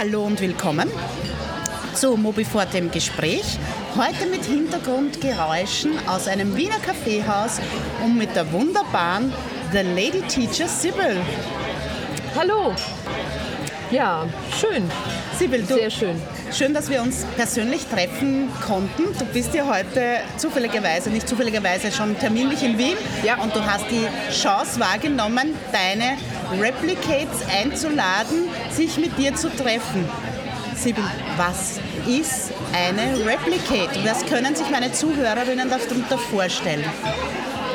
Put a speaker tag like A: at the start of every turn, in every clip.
A: hallo und willkommen zu Mobifort dem Gespräch. Heute mit Hintergrundgeräuschen aus einem Wiener Kaffeehaus und mit der wunderbaren The Lady Teacher Sibyl.
B: Hallo. Ja, schön.
A: Sibyl, du,
B: Sehr schön.
A: Schön, dass wir uns persönlich treffen konnten. Du bist ja heute zufälligerweise, nicht zufälligerweise, schon terminlich in Wien.
B: Ja.
A: Und du hast die Chance wahrgenommen, deine Replicates einzuladen, sich mit dir zu treffen. Sibyl, was ist eine Replicate? Was können sich meine Zuhörerinnen darunter vorstellen?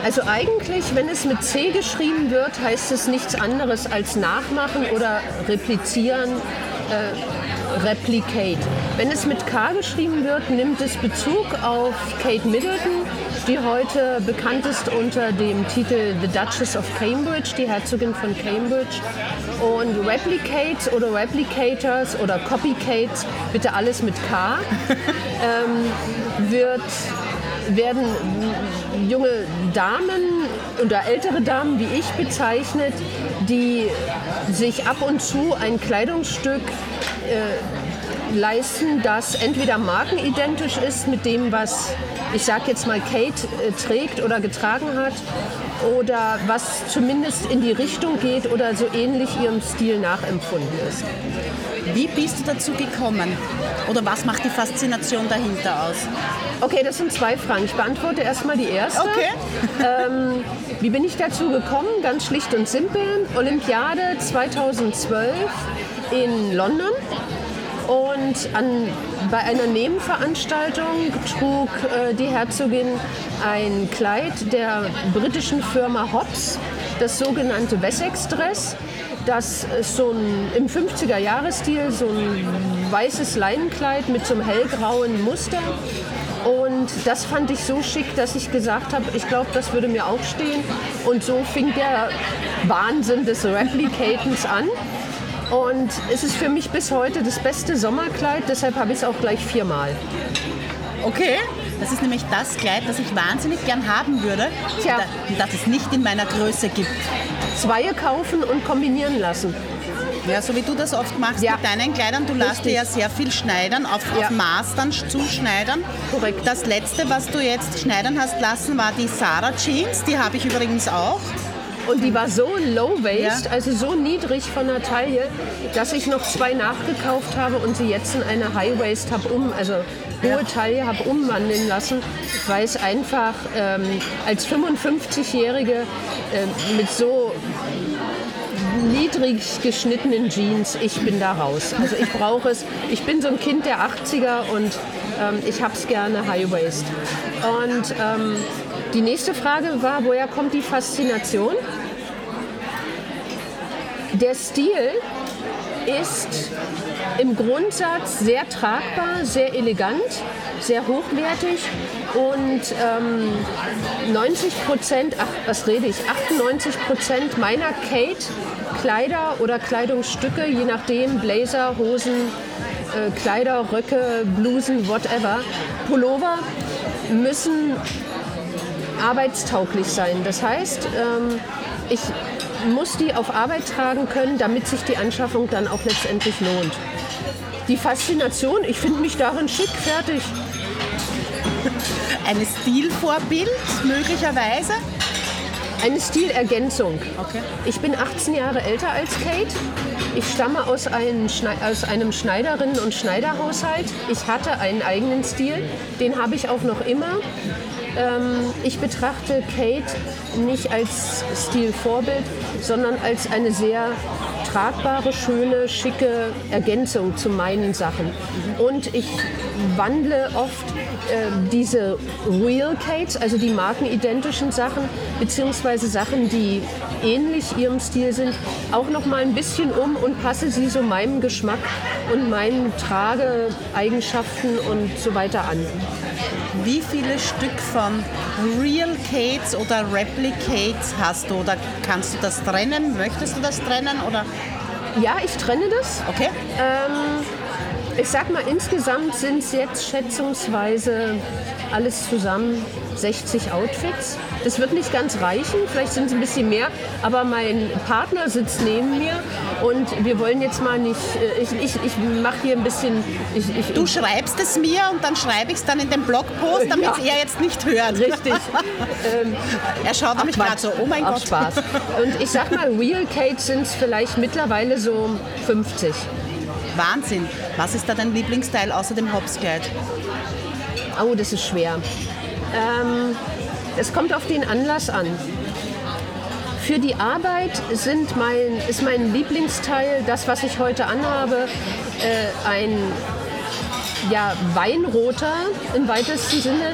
B: Also eigentlich, wenn es mit C geschrieben wird, heißt es nichts anderes als nachmachen oder replizieren, äh, replicate. Wenn es mit K geschrieben wird, nimmt es Bezug auf Kate Middleton, die heute bekannt ist unter dem Titel The Duchess of Cambridge, die Herzogin von Cambridge. Und Replicates oder Replicators oder Copycates, bitte alles mit K, ähm, wird werden junge Damen oder ältere Damen wie ich bezeichnet, die sich ab und zu ein Kleidungsstück äh, leisten, das entweder markenidentisch ist mit dem, was ich sag jetzt mal Kate äh, trägt oder getragen hat oder was zumindest in die Richtung geht oder so ähnlich ihrem Stil nachempfunden ist.
A: Wie bist du dazu gekommen? Oder was macht die Faszination dahinter aus?
B: Okay, das sind zwei Fragen. Ich beantworte erstmal die erste.
A: Okay.
B: Ähm, wie bin ich dazu gekommen? Ganz schlicht und simpel. Olympiade 2012 in London. Und an, bei einer Nebenveranstaltung trug äh, die Herzogin ein Kleid der britischen Firma Hobbs, das sogenannte Wessex-Dress. Das ist so ein, im 50er-Jahres-Stil, so ein weißes Leinenkleid mit so einem hellgrauen Muster. Und das fand ich so schick, dass ich gesagt habe, ich glaube, das würde mir auch stehen. Und so fing der Wahnsinn des Replicatens an. Und es ist für mich bis heute das beste Sommerkleid, deshalb habe ich es auch gleich viermal.
A: Okay, das ist nämlich das Kleid, das ich wahnsinnig gern haben würde,
B: Tja.
A: da- das es nicht in meiner Größe gibt.
B: Zweie kaufen und kombinieren lassen.
A: Ja, so wie du das oft machst
B: Ja.
A: mit deinen Kleidern. Du lässt dir ja sehr viel schneidern, auf,
B: Ja.
A: auf Maß dann sch- zuschneidern.
B: Korrekt.
A: Das letzte, was du jetzt schneidern hast lassen, war die Sarah Jeans. Die habe ich übrigens auch.
B: Und die war so low waist,
A: Ja.
B: also so niedrig von der Taille, dass ich noch zwei nachgekauft habe und sie jetzt in eine High Waist habe um, also hohe
A: Ja.
B: Taille habe umwandeln lassen, weil es einfach ähm, als 55-Jährige äh, mit so niedrig geschnittenen Jeans, ich bin da raus. Also ich brauche es. Ich bin so ein Kind der 80er und ähm, ich habe es gerne High Waist. Und ähm, die nächste Frage war, woher kommt die Faszination? Der Stil ist im Grundsatz sehr tragbar, sehr elegant, sehr hochwertig und ähm, 90 Prozent, ach, was rede ich, 98 Prozent meiner Kate Kleider oder Kleidungsstücke, je nachdem, Blazer, Hosen, äh, Kleider, Röcke, Blusen, whatever, Pullover, müssen arbeitstauglich sein. Das heißt, ähm, ich muss die auf Arbeit tragen können, damit sich die Anschaffung dann auch letztendlich lohnt. Die Faszination, ich finde mich darin schick, fertig.
A: Ein Stilvorbild möglicherweise.
B: Eine Stilergänzung.
A: Okay.
B: Ich bin 18 Jahre älter als Kate. Ich stamme aus einem, aus einem Schneiderinnen- und Schneiderhaushalt. Ich hatte einen eigenen Stil, den habe ich auch noch immer. Ähm, ich betrachte Kate nicht als Stilvorbild, sondern als eine sehr tragbare, schöne, schicke Ergänzung zu meinen Sachen. Und ich wandle oft äh, diese Real Kates, also die markenidentischen Sachen, beziehungsweise Sachen, die ähnlich ihrem Stil sind, auch noch mal ein bisschen um und passe sie so meinem Geschmack und meinen Trageeigenschaften und so weiter an.
A: Wie viele Stück von Real Kates oder Replicates hast du? Oder kannst du das trennen? Möchtest du das trennen? Oder?
B: Ja, ich trenne das.
A: Okay.
B: Ähm, ich sag mal, insgesamt sind es jetzt schätzungsweise alles zusammen 60 Outfits. Das wird nicht ganz reichen, vielleicht sind es ein bisschen mehr, aber mein Partner sitzt neben mir und wir wollen jetzt mal nicht, äh, ich, ich, ich mache hier ein bisschen... Ich, ich,
A: du schreibst es mir und dann schreibe ich es dann in den Blogpost, damit ja. er jetzt nicht hört.
B: Richtig.
A: ähm, er schaut nämlich gerade so, oh mein Gott.
B: Spaß. Und ich sag mal, Real Kate sind es vielleicht mittlerweile so 50.
A: Wahnsinn. Was ist da dein Lieblingsteil außer dem Hopskleid?
B: Oh, das ist schwer. Ähm, es kommt auf den Anlass an. Für die Arbeit sind mein, ist mein Lieblingsteil, das, was ich heute anhabe, äh, ein ja, Weinroter im weitesten Sinne,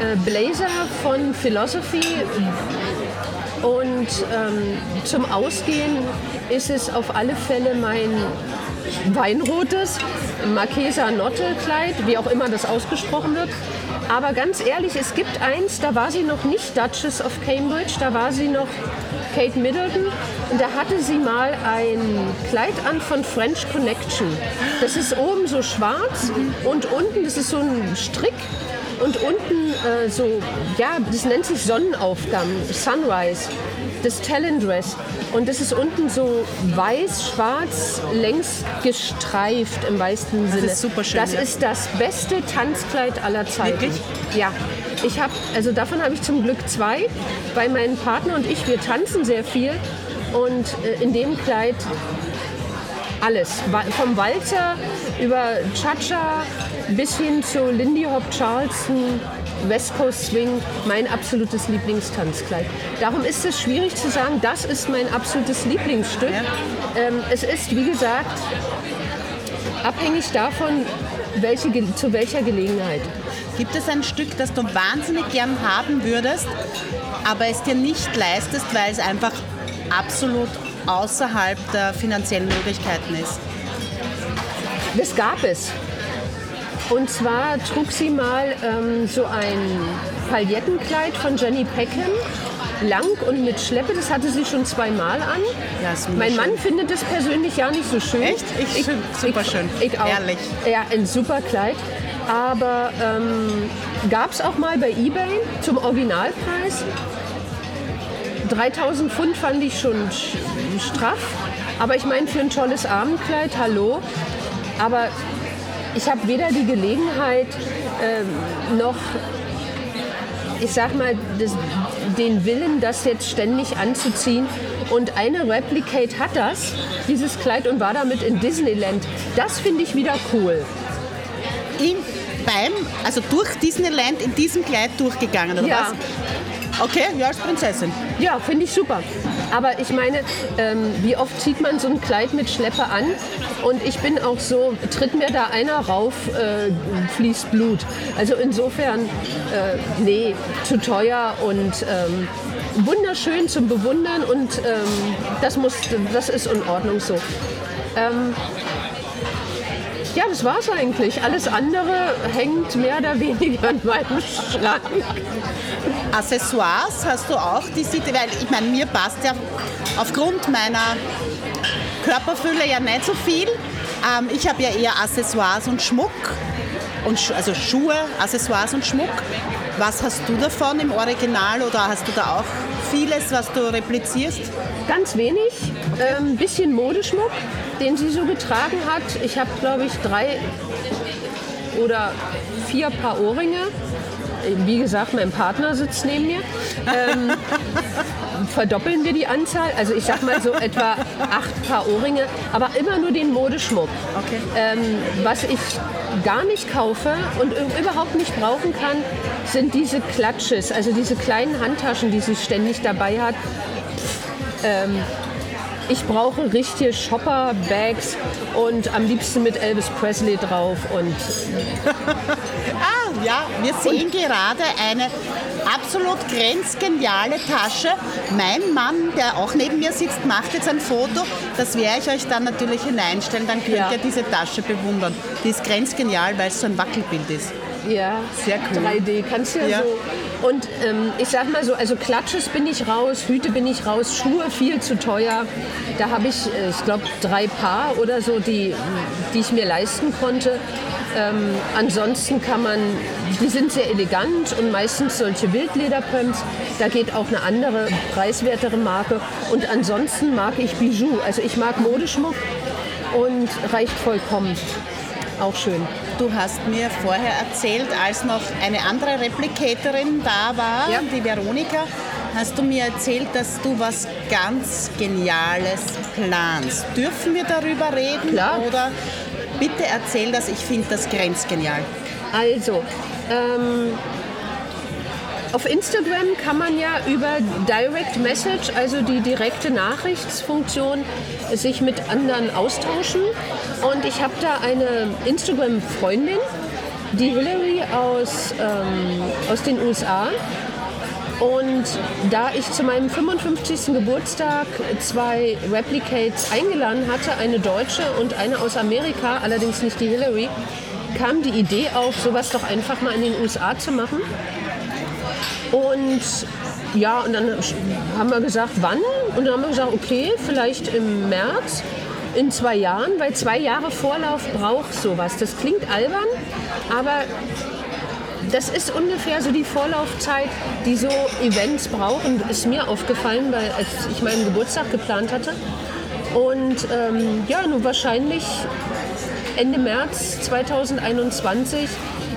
B: äh, Blazer von Philosophy. Und ähm, zum Ausgehen ist es auf alle Fälle mein weinrotes Marquesa Notte Kleid, wie auch immer das ausgesprochen wird. Aber ganz ehrlich, es gibt eins, da war sie noch nicht Duchess of Cambridge, da war sie noch Kate Middleton und da hatte sie mal ein Kleid an von French Connection. Das ist oben so schwarz und unten, das ist so ein Strick und unten äh, so, ja, das nennt sich Sonnenaufgang, Sunrise, das Talent-Dress. Und das ist unten so weiß-schwarz, längs gestreift im weißen Sinne.
A: Das ist super schön.
B: Das
A: ja.
B: ist das beste Tanzkleid aller Zeiten.
A: Wirklich?
B: Ja. Ich habe, also davon habe ich zum Glück zwei, weil mein Partner und ich, wir tanzen sehr viel. Und äh, in dem Kleid alles. Vom Walzer über Cha-Cha bis hin zu Lindy Hop Charleston, West Coast Swing, mein absolutes Lieblingstanzkleid. Darum ist es schwierig zu sagen, das ist mein absolutes Lieblingsstück. Ähm, es ist, wie gesagt, abhängig davon, welche, zu welcher Gelegenheit.
A: Gibt es ein Stück, das du wahnsinnig gern haben würdest, aber es dir nicht leistest, weil es einfach absolut außerhalb der finanziellen Möglichkeiten ist?
B: Das gab es. Und zwar trug sie mal ähm, so ein Palettenkleid von Jenny Peckham, lang und mit Schleppe. Das hatte sie schon zweimal an.
A: Ja,
B: mein Mann findet das persönlich ja nicht so schön.
A: Echt? Ich, ich super ich, schön.
B: Ich auch.
A: Ehrlich.
B: Ja, ein super Kleid. Aber ähm, gab es auch mal bei eBay zum Originalpreis. 3000 Pfund fand ich schon straff. Aber ich meine, für ein tolles Abendkleid, hallo. Aber ich habe weder die Gelegenheit ähm, noch, ich sag mal, das, den Willen, das jetzt ständig anzuziehen. Und eine Replicate hat das, dieses Kleid, und war damit in Disneyland. Das finde ich wieder cool.
A: Im, beim, also durch Disneyland in diesem Kleid durchgegangen, oder
B: ja.
A: was? Okay, ja, als Prinzessin.
B: Ja, finde ich super. Aber ich meine, ähm, wie oft zieht man so ein Kleid mit Schleppe an? Und ich bin auch so, tritt mir da einer rauf, äh, fließt Blut. Also insofern, äh, nee, zu teuer und ähm, wunderschön zum Bewundern und ähm, das, muss, das ist in Ordnung so. Ähm, ja, das war's eigentlich. Alles andere hängt mehr oder weniger in meinem Schrank.
A: Accessoires hast du auch die Sitte, weil ich meine, mir passt ja aufgrund meiner Körperfülle ja nicht so viel. Ähm, ich habe ja eher Accessoires und Schmuck, und, also Schuhe, Accessoires und Schmuck. Was hast du davon im Original oder hast du da auch vieles, was du replizierst?
B: Ganz wenig, ein ähm, bisschen Modeschmuck, den sie so getragen hat. Ich habe, glaube ich, drei oder vier Paar Ohrringe wie gesagt, mein Partner sitzt neben mir. Ähm, verdoppeln wir die Anzahl. Also ich sag mal so etwa acht Paar Ohrringe, aber immer nur den Modeschmuck.
A: Okay.
B: Ähm, was ich gar nicht kaufe und überhaupt nicht brauchen kann, sind diese Klatsches, also diese kleinen Handtaschen, die sie ständig dabei hat. Ähm, ich brauche richtige Shopper-Bags und am liebsten mit Elvis Presley drauf. Und
A: ah, ja, wir sehen gerade eine absolut grenzgeniale Tasche. Mein Mann, der auch neben mir sitzt, macht jetzt ein Foto. Das werde ich euch dann natürlich hineinstellen. Dann könnt ja. ihr diese Tasche bewundern. Die ist grenzgenial, weil es so ein Wackelbild ist.
B: Ja,
A: sehr cool.
B: 3D, kannst du ja, ja. so. Und ähm, ich sag mal so, also Klatsches bin ich raus, Hüte bin ich raus, Schuhe viel zu teuer. Da habe ich, äh, ich glaube, drei Paar oder so, die, die ich mir leisten konnte. Ähm, ansonsten kann man, die sind sehr elegant und meistens solche Wildlederpumps. Da geht auch eine andere, preiswertere Marke. Und ansonsten mag ich Bijou. Also ich mag Modeschmuck und reicht vollkommen. Auch schön.
A: Du hast mir vorher erzählt, als noch eine andere Replicatorin da war,
B: Ja.
A: die Veronika, hast du mir erzählt, dass du was ganz Geniales planst. Dürfen wir darüber reden?
B: Klar.
A: Oder bitte erzähl das, ich finde das grenzgenial.
B: Also, ähm, auf Instagram kann man ja über Direct Message, also die direkte Nachrichtsfunktion, sich mit anderen austauschen. Und ich habe da eine Instagram-Freundin, die Hillary aus, ähm, aus den USA. Und da ich zu meinem 55. Geburtstag zwei Replicates eingeladen hatte, eine deutsche und eine aus Amerika, allerdings nicht die Hillary, kam die Idee auf, sowas doch einfach mal in den USA zu machen. Und ja, und dann haben wir gesagt, wann? Und dann haben wir gesagt, okay, vielleicht im März, in zwei Jahren, weil zwei Jahre Vorlauf braucht sowas. Das klingt albern, aber das ist ungefähr so die Vorlaufzeit, die so Events brauchen, ist mir aufgefallen, weil als ich meinen Geburtstag geplant hatte. Und ähm, ja, nun wahrscheinlich Ende März 2021.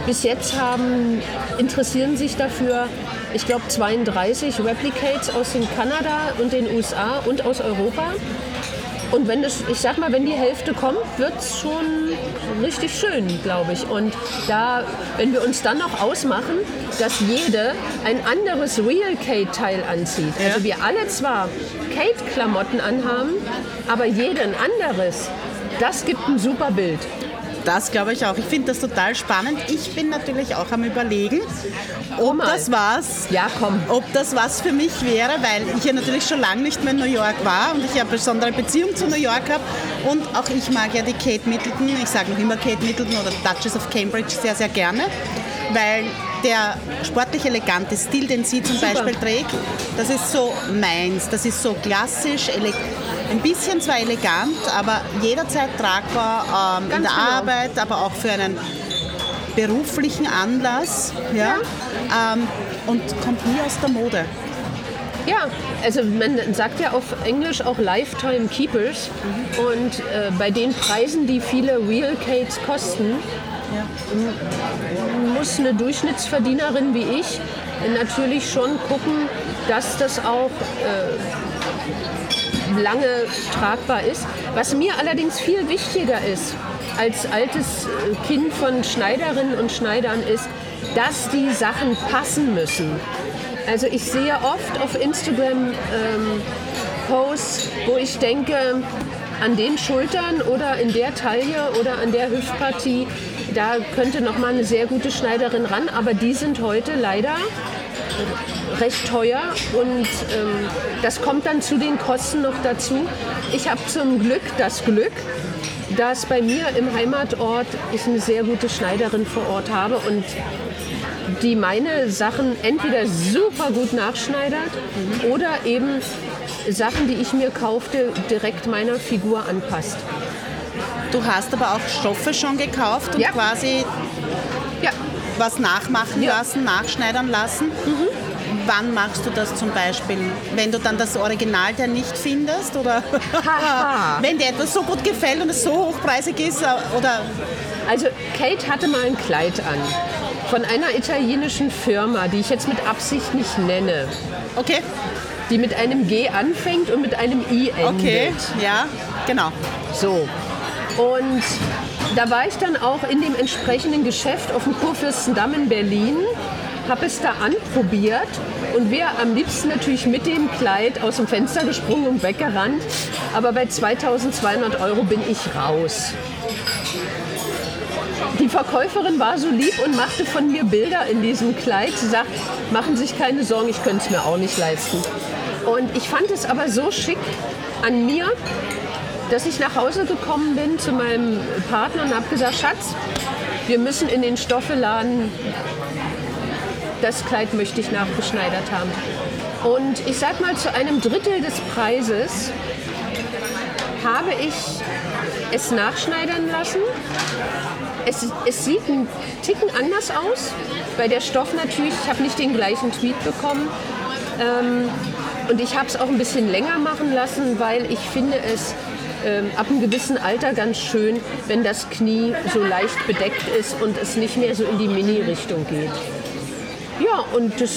B: Bis jetzt haben, interessieren sich dafür, ich glaube, 32 Replicates aus den Kanada und den USA und aus Europa. Und wenn es, ich sag mal, wenn die Hälfte kommt, wird es schon richtig schön, glaube ich. Und da, wenn wir uns dann noch ausmachen, dass jede ein anderes Real Kate-Teil anzieht. Also wir alle zwar Kate-Klamotten anhaben, aber jede ein anderes, das gibt ein super Bild.
A: Das glaube ich auch. Ich finde das total spannend. Ich bin natürlich auch am Überlegen, ob das was,
B: Ja, komm.
A: ob das was für mich wäre, weil ich ja natürlich schon lange nicht mehr in New York war und ich ja eine besondere Beziehung zu New York habe. Und auch ich mag ja die Kate Middleton, ich sage noch immer Kate Middleton oder Duchess of Cambridge sehr, sehr gerne, weil der sportlich elegante Stil, den sie zum
B: Super.
A: Beispiel trägt, das ist so meins. Das ist so klassisch, ele ein bisschen zwar elegant, aber jederzeit tragbar ähm, in der
B: genau.
A: Arbeit, aber auch für einen beruflichen Anlass. Ja? Ähm, und kommt nie aus der Mode.
B: Ja, also man sagt ja auf Englisch auch Lifetime Keepers. Und äh, bei den Preisen, die viele Real Cates kosten, m- muss eine Durchschnittsverdienerin wie ich natürlich schon gucken, dass das auch äh, lange tragbar ist. Was mir allerdings viel wichtiger ist als altes äh, Kind von Schneiderinnen und Schneidern ist, dass die Sachen passen müssen. Also ich sehe oft auf Instagram ähm, Posts, wo ich denke, an den Schultern oder in der Taille oder an der Hüftpartie, da könnte noch mal eine sehr gute Schneiderin ran, aber die sind heute leider recht teuer und ähm, das kommt dann zu den Kosten noch dazu. Ich habe zum Glück das Glück, dass bei mir im Heimatort ich eine sehr gute Schneiderin vor Ort habe und die meine Sachen entweder super gut nachschneidert oder eben Sachen, die ich mir kaufte, direkt meiner Figur anpasst.
A: Du hast aber auch Stoffe schon gekauft und
B: Ja.
A: quasi
B: Ja,
A: was nachmachen
B: Ja.
A: lassen, nachschneidern lassen. Wann machst du das zum Beispiel? Wenn du dann das Original der nicht findest? Oder wenn dir etwas so gut gefällt und es so hochpreisig ist? Oder
B: also Kate hatte mal ein Kleid an von einer italienischen Firma, die ich jetzt mit Absicht nicht nenne,
A: okay,
B: die mit einem G anfängt und mit einem I endet.
A: okay, ja, genau.
B: So. Und da war ich dann auch in dem entsprechenden Geschäft auf dem Kurfürstendamm in Berlin, habe es da anprobiert und wäre am liebsten natürlich mit dem Kleid aus dem Fenster gesprungen und weggerannt. Aber bei 2200 Euro bin ich raus. Die Verkäuferin war so lieb und machte von mir Bilder in diesem Kleid. Sie sagt, machen Sie sich keine Sorgen, ich könnte es mir auch nicht leisten. Und ich fand es aber so schick an mir, dass ich nach Hause gekommen bin zu meinem Partner und habe gesagt, Schatz, wir müssen in den Stoffeladen, das Kleid möchte ich nachgeschneidert haben. Und ich sag mal, zu einem Drittel des Preises habe ich es nachschneidern lassen Es, es sieht ein Ticken anders aus. Bei der Stoff natürlich, ich habe nicht den gleichen Tweet bekommen. Ähm, und ich habe es auch ein bisschen länger machen lassen, weil ich finde es ähm, ab einem gewissen Alter ganz schön, wenn das Knie so leicht bedeckt ist und es nicht mehr so in die Mini-Richtung geht. Ja, und das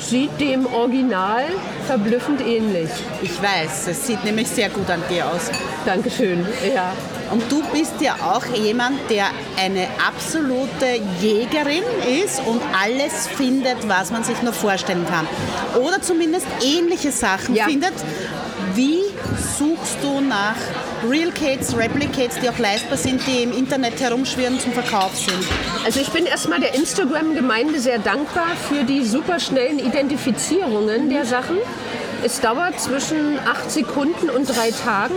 B: sieht dem Original verblüffend ähnlich.
A: Ich weiß, es sieht nämlich sehr gut an dir aus.
B: Dankeschön, ja.
A: Und du bist ja auch jemand, der eine absolute Jägerin ist und alles findet, was man sich nur vorstellen kann. Oder zumindest ähnliche Sachen
B: Ja.
A: findet. Wie suchst du nach Real Cates, Replicates, die auch leistbar sind, die im Internet herumschwirren zum Verkauf sind?
B: Also ich bin erstmal der Instagram-Gemeinde sehr dankbar für die superschnellen Identifizierungen der Sachen. Es dauert zwischen acht Sekunden und drei Tagen,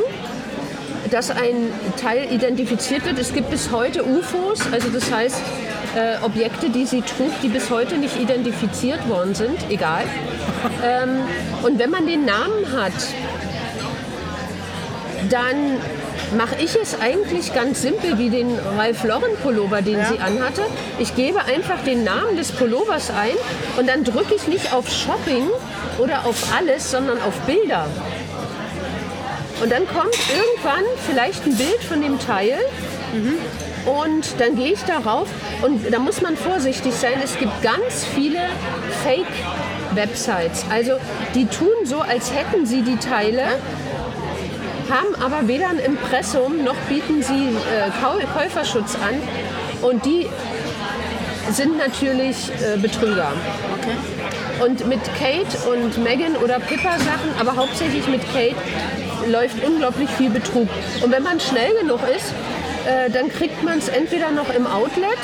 B: dass ein Teil identifiziert wird. Es gibt bis heute UFOs, also das heißt äh, Objekte, die sie trug, die bis heute nicht identifiziert worden sind, egal. ähm, und wenn man den Namen hat, dann mache ich es eigentlich ganz simpel wie den Ralph Lauren Pullover, den sie anhatte. Ich gebe einfach den Namen des Pullovers ein und dann drücke ich nicht auf Shopping oder auf alles, sondern auf Bilder. Und dann kommt irgendwann vielleicht ein Bild von dem Teil und dann gehe ich darauf und da muss man vorsichtig sein. Es gibt ganz viele Fake-Websites. Also die tun so, als hätten sie die Teile, haben aber weder ein Impressum noch bieten sie äh, Käuferschutz an. Und die sind natürlich äh, Betrüger. Und mit Kate und Megan oder Pippa Sachen, aber hauptsächlich mit Kate, läuft unglaublich viel Betrug. Und wenn man schnell genug ist, äh, dann kriegt man es entweder noch im Outlet,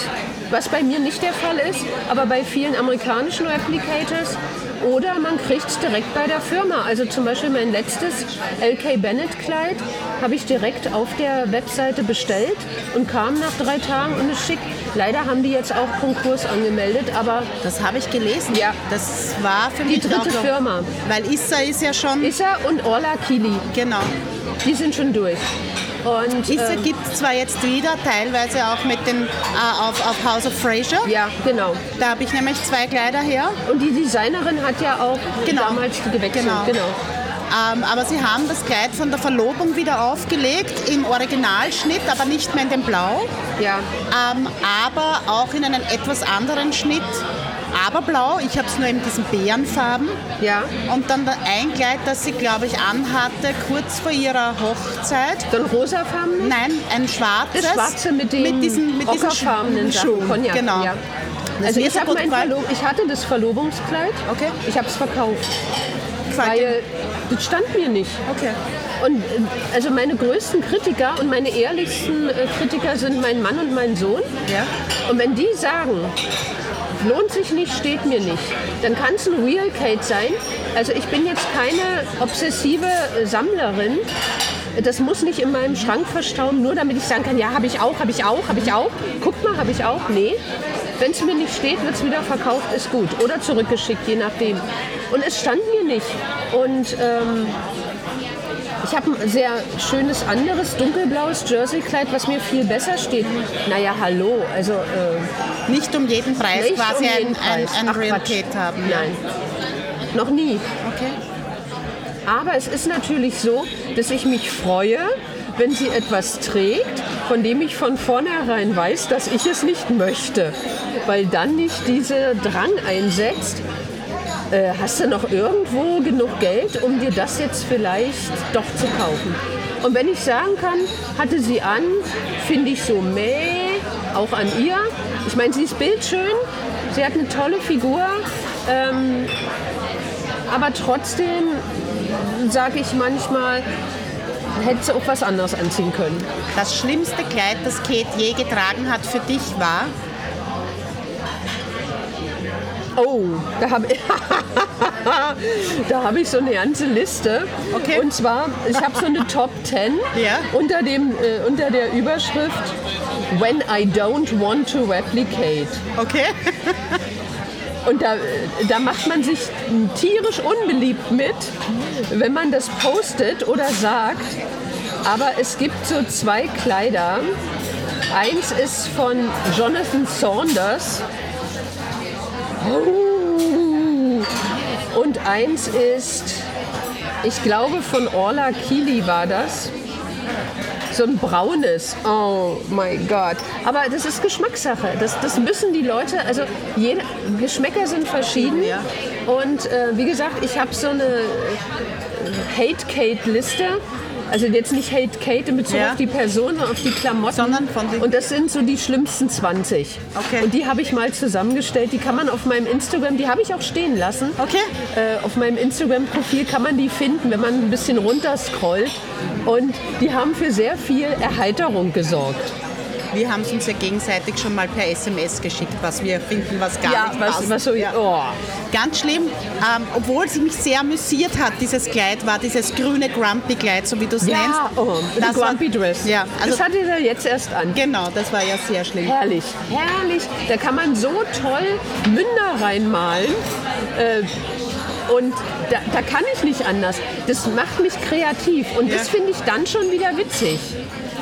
B: was bei mir nicht der Fall ist, aber bei vielen amerikanischen Replicators, oder man kriegt es direkt bei der Firma. Also zum Beispiel mein letztes LK Bennett Kleid habe ich direkt auf der Webseite bestellt und kam nach drei Tagen und es schickt. Leider haben die jetzt auch Konkurs angemeldet, aber
A: Das habe ich gelesen.
B: Ja.
A: Das war für
B: die
A: mich auch
B: dritte
A: noch,
B: Firma,
A: Weil Issa ist ja schon,
B: Issa und Orla Kili,
A: genau.
B: die sind schon durch. Und ähm,
A: gibt es zwar jetzt wieder, teilweise auch mit den, äh, auf, auf House of Fraser.
B: ja, genau.
A: Da habe ich nämlich zwei Kleider her.
B: Und die Designerin hat ja auch
A: Genau.
B: damals gewechselt.
A: Genau.
B: genau.
A: Ähm, aber sie haben das Kleid von der Verlobung wieder aufgelegt im Originalschnitt, aber nicht mehr in dem Blau,
B: Ja.
A: ähm, aber auch in einem etwas anderen Schnitt. Aber blau, ich habe es nur in diesen Bärenfarben.
B: Ja.
A: Und dann ein Kleid, das sie, glaube ich, anhatte, kurz vor ihrer Hochzeit.
B: Dann rosafarben?
A: Nein, ein schwarzes.
B: Das schwarze mit den
A: mit diesen, mit
B: ockerfarbenen.
A: Schuhen.
B: Cognac,
A: Genau.
B: Ja. Also ich, ich hatte das Verlobungskleid.
A: Okay.
B: Ich habe es verkauft, weil das stand mir nicht.
A: Okay.
B: Und äh, also meine größten Kritiker und meine ehrlichsten äh, Kritiker sind mein Mann und mein Sohn.
A: Ja.
B: Und wenn die sagen, lohnt sich nicht, steht mir nicht, dann kann es ein Real Kate sein. Also ich bin jetzt keine obsessive Sammlerin. Das muss nicht in meinem Schrank verstauen, nur damit ich sagen kann, ja, habe ich auch, habe ich auch, habe ich auch. Guck mal, habe ich auch. Nee. Wenn es mir nicht steht, wird es wieder verkauft, ist gut. Oder zurückgeschickt, je nachdem. Und es stand mir nicht. Und ähm, ich habe ein sehr schönes anderes dunkelblaues Jerseykleid, was mir viel besser steht. Naja, hallo, also äh,
A: Nicht um jeden Preis
B: nicht
A: quasi
B: um jeden
A: ein, ein,
B: Preis.
A: ein Real. Kate haben.
B: Nein, noch nie.
A: Okay.
B: Aber es ist natürlich so, dass ich mich freue, wenn sie etwas trägt, von dem ich von vornherein weiß, dass ich es nicht möchte. Weil dann nicht dieser Drang einsetzt, äh, hast du noch irgendwo genug Geld, um dir das jetzt vielleicht doch zu kaufen. Und wenn ich sagen kann, hatte sie an, finde ich so meh, auch an ihr. Ich meine, sie ist bildschön, sie hat eine tolle Figur, ähm, aber trotzdem sage ich manchmal, hätte sie auch was anderes anziehen können.
A: Das schlimmste Kleid, das Kate je getragen hat für dich war?
B: Oh, da habe ich, da hab ich so eine ganze Liste.
A: Okay.
B: Und zwar, ich habe so eine Top 10
A: Ja.
B: unter, dem, äh, unter der Überschrift When I don't want to replicate.
A: Okay.
B: Und da, da macht man sich tierisch unbeliebt mit, wenn man das postet oder sagt. Aber es gibt so zwei Kleider, Eins ist von Jonathan Saunders. Und eins ist, ich glaube, von Orla Kili war das. So ein braunes. Oh mein Gott. Aber das ist Geschmackssache. Das, das müssen die Leute, also jede, Geschmäcker sind verschieden.
A: Ja.
B: Und äh, wie gesagt, ich habe so eine Hate-Kate-Liste. Also jetzt nicht Hate Kate in Bezug
A: Ja.
B: auf die Person, sondern auf die Klamotten.
A: Sondern von den-
B: Und das sind so die schlimmsten 20.
A: Okay.
B: Und die habe ich mal zusammengestellt. Die kann man auf meinem Instagram, die habe ich auch stehen lassen.
A: Okay.
B: Äh, auf meinem Instagram-Profil kann man die finden, wenn man ein bisschen runter scrollt. Und die haben für sehr viel Erheiterung gesorgt.
A: Wir haben es uns ja gegenseitig schon mal per SMS geschickt, was wir finden, was gar
B: ja,
A: nicht
B: was,
A: passt.
B: was so.
A: Ja.
B: Oh.
A: Ganz schlimm, ähm, obwohl sie mich sehr amüsiert hat, dieses Kleid, war dieses grüne Grumpy-Kleid, so wie du es nennst.
B: Ja, oh,
A: Das
B: das Grumpy
A: war-
B: Dress.
A: Ja, also
B: das hatte er jetzt erst an.
A: genau, das war ja sehr schlimm.
B: Herrlich, herrlich. Da kann man so toll Münder reinmalen. Äh, und da, da kann ich nicht anders. Das macht mich kreativ. Und das
A: Ja.
B: finde ich dann schon wieder witzig.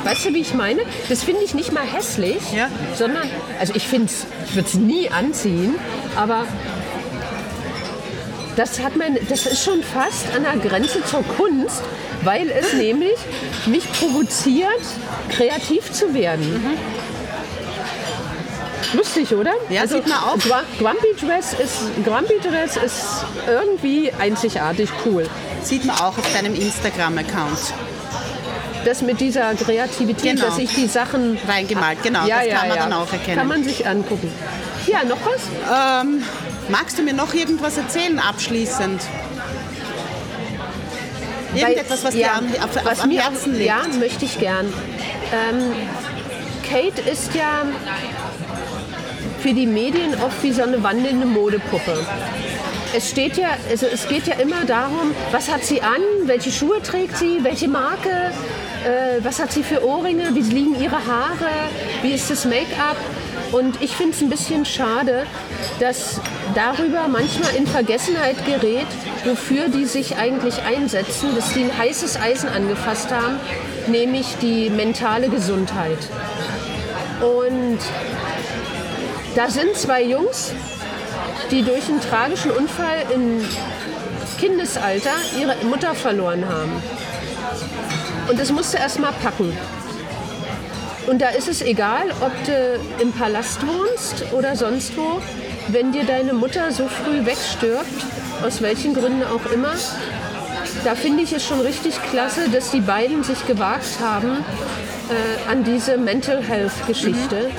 B: Weißt du, wie ich meine? Das finde ich nicht mal hässlich,
A: Ja.
B: sondern, also ich finde es, ich würde es nie anziehen, aber das, hat mein, das ist schon fast an der Grenze zur Kunst, weil es nämlich mich provoziert, kreativ zu werden. Lustig, oder? Also
A: Ja, sieht man auch.
B: Gru- Grumpy Dress ist, Grumpy Dress ist irgendwie einzigartig cool.
A: Sieht man auch auf deinem Instagram-Account
B: Das mit dieser Kreativität,
A: Genau.
B: dass ich die Sachen
A: reingemalt. Genau,
B: ja,
A: das
B: ja,
A: kann man
B: ja.
A: dann auch erkennen.
B: Kann man sich angucken. Ja, noch was?
A: ähm, magst du mir noch irgendwas erzählen abschließend? Irgendetwas, was
B: ja,
A: dir am, auf,
B: was
A: auf, am
B: mir,
A: Herzen liegt?
B: Ja, möchte ich gern. Ähm, Kate ist ja für die Medien oft wie so eine wandelnde Modepuppe. Es, steht ja, also es geht ja immer darum, was hat sie an, welche Schuhe trägt sie, welche Marke, äh, was hat sie für Ohrringe, wie liegen ihre Haare, wie ist das Make-up. Und ich finde es ein bisschen schade, dass darüber manchmal in Vergessenheit gerät, wofür die sich eigentlich einsetzen, dass die ein heißes Eisen angefasst haben, nämlich die mentale Gesundheit. Und da sind zwei Jungs, die durch einen tragischen Unfall im Kindesalter ihre Mutter verloren haben. Und das musst du erst mal packen. Und da ist es egal, ob du im Palast wohnst oder sonst wo, wenn dir deine Mutter so früh wegstirbt, aus welchen Gründen auch immer, da finde ich es schon richtig klasse, dass die beiden sich gewagt haben äh, an diese Mental Health Geschichte.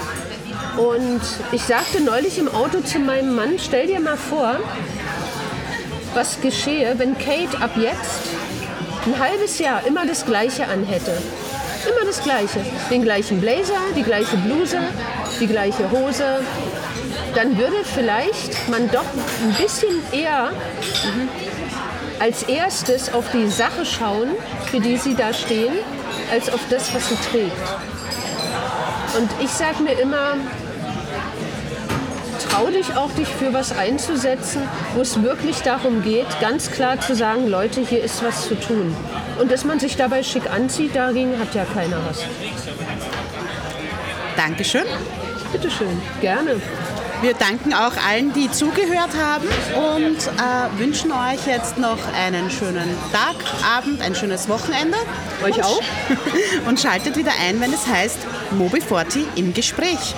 B: Und ich sagte neulich im Auto zu meinem Mann, stell dir mal vor, was geschehe, wenn Kate ab jetzt ein halbes Jahr immer das Gleiche anhätte. Immer das Gleiche. Den gleichen Blazer, die gleiche Bluse, die gleiche Hose. Dann würde vielleicht man doch ein bisschen eher als erstes auf die Sache schauen, für die sie da stehen, als auf das, was sie trägt. Und ich sage mir immer, trau dich auch, dich für was einzusetzen, wo es wirklich darum geht, ganz klar zu sagen, Leute, hier ist was zu tun. Und dass man sich dabei schick anzieht, dagegen hat ja keiner was.
A: Dankeschön.
B: Bitteschön, gerne.
A: Wir danken auch allen, die zugehört haben und äh, wünschen euch jetzt noch einen schönen Tag, Abend, ein schönes Wochenende.
B: Euch
A: und,
B: auch.
A: Und schaltet wieder ein, wenn es heißt Mobi Forti im Gespräch.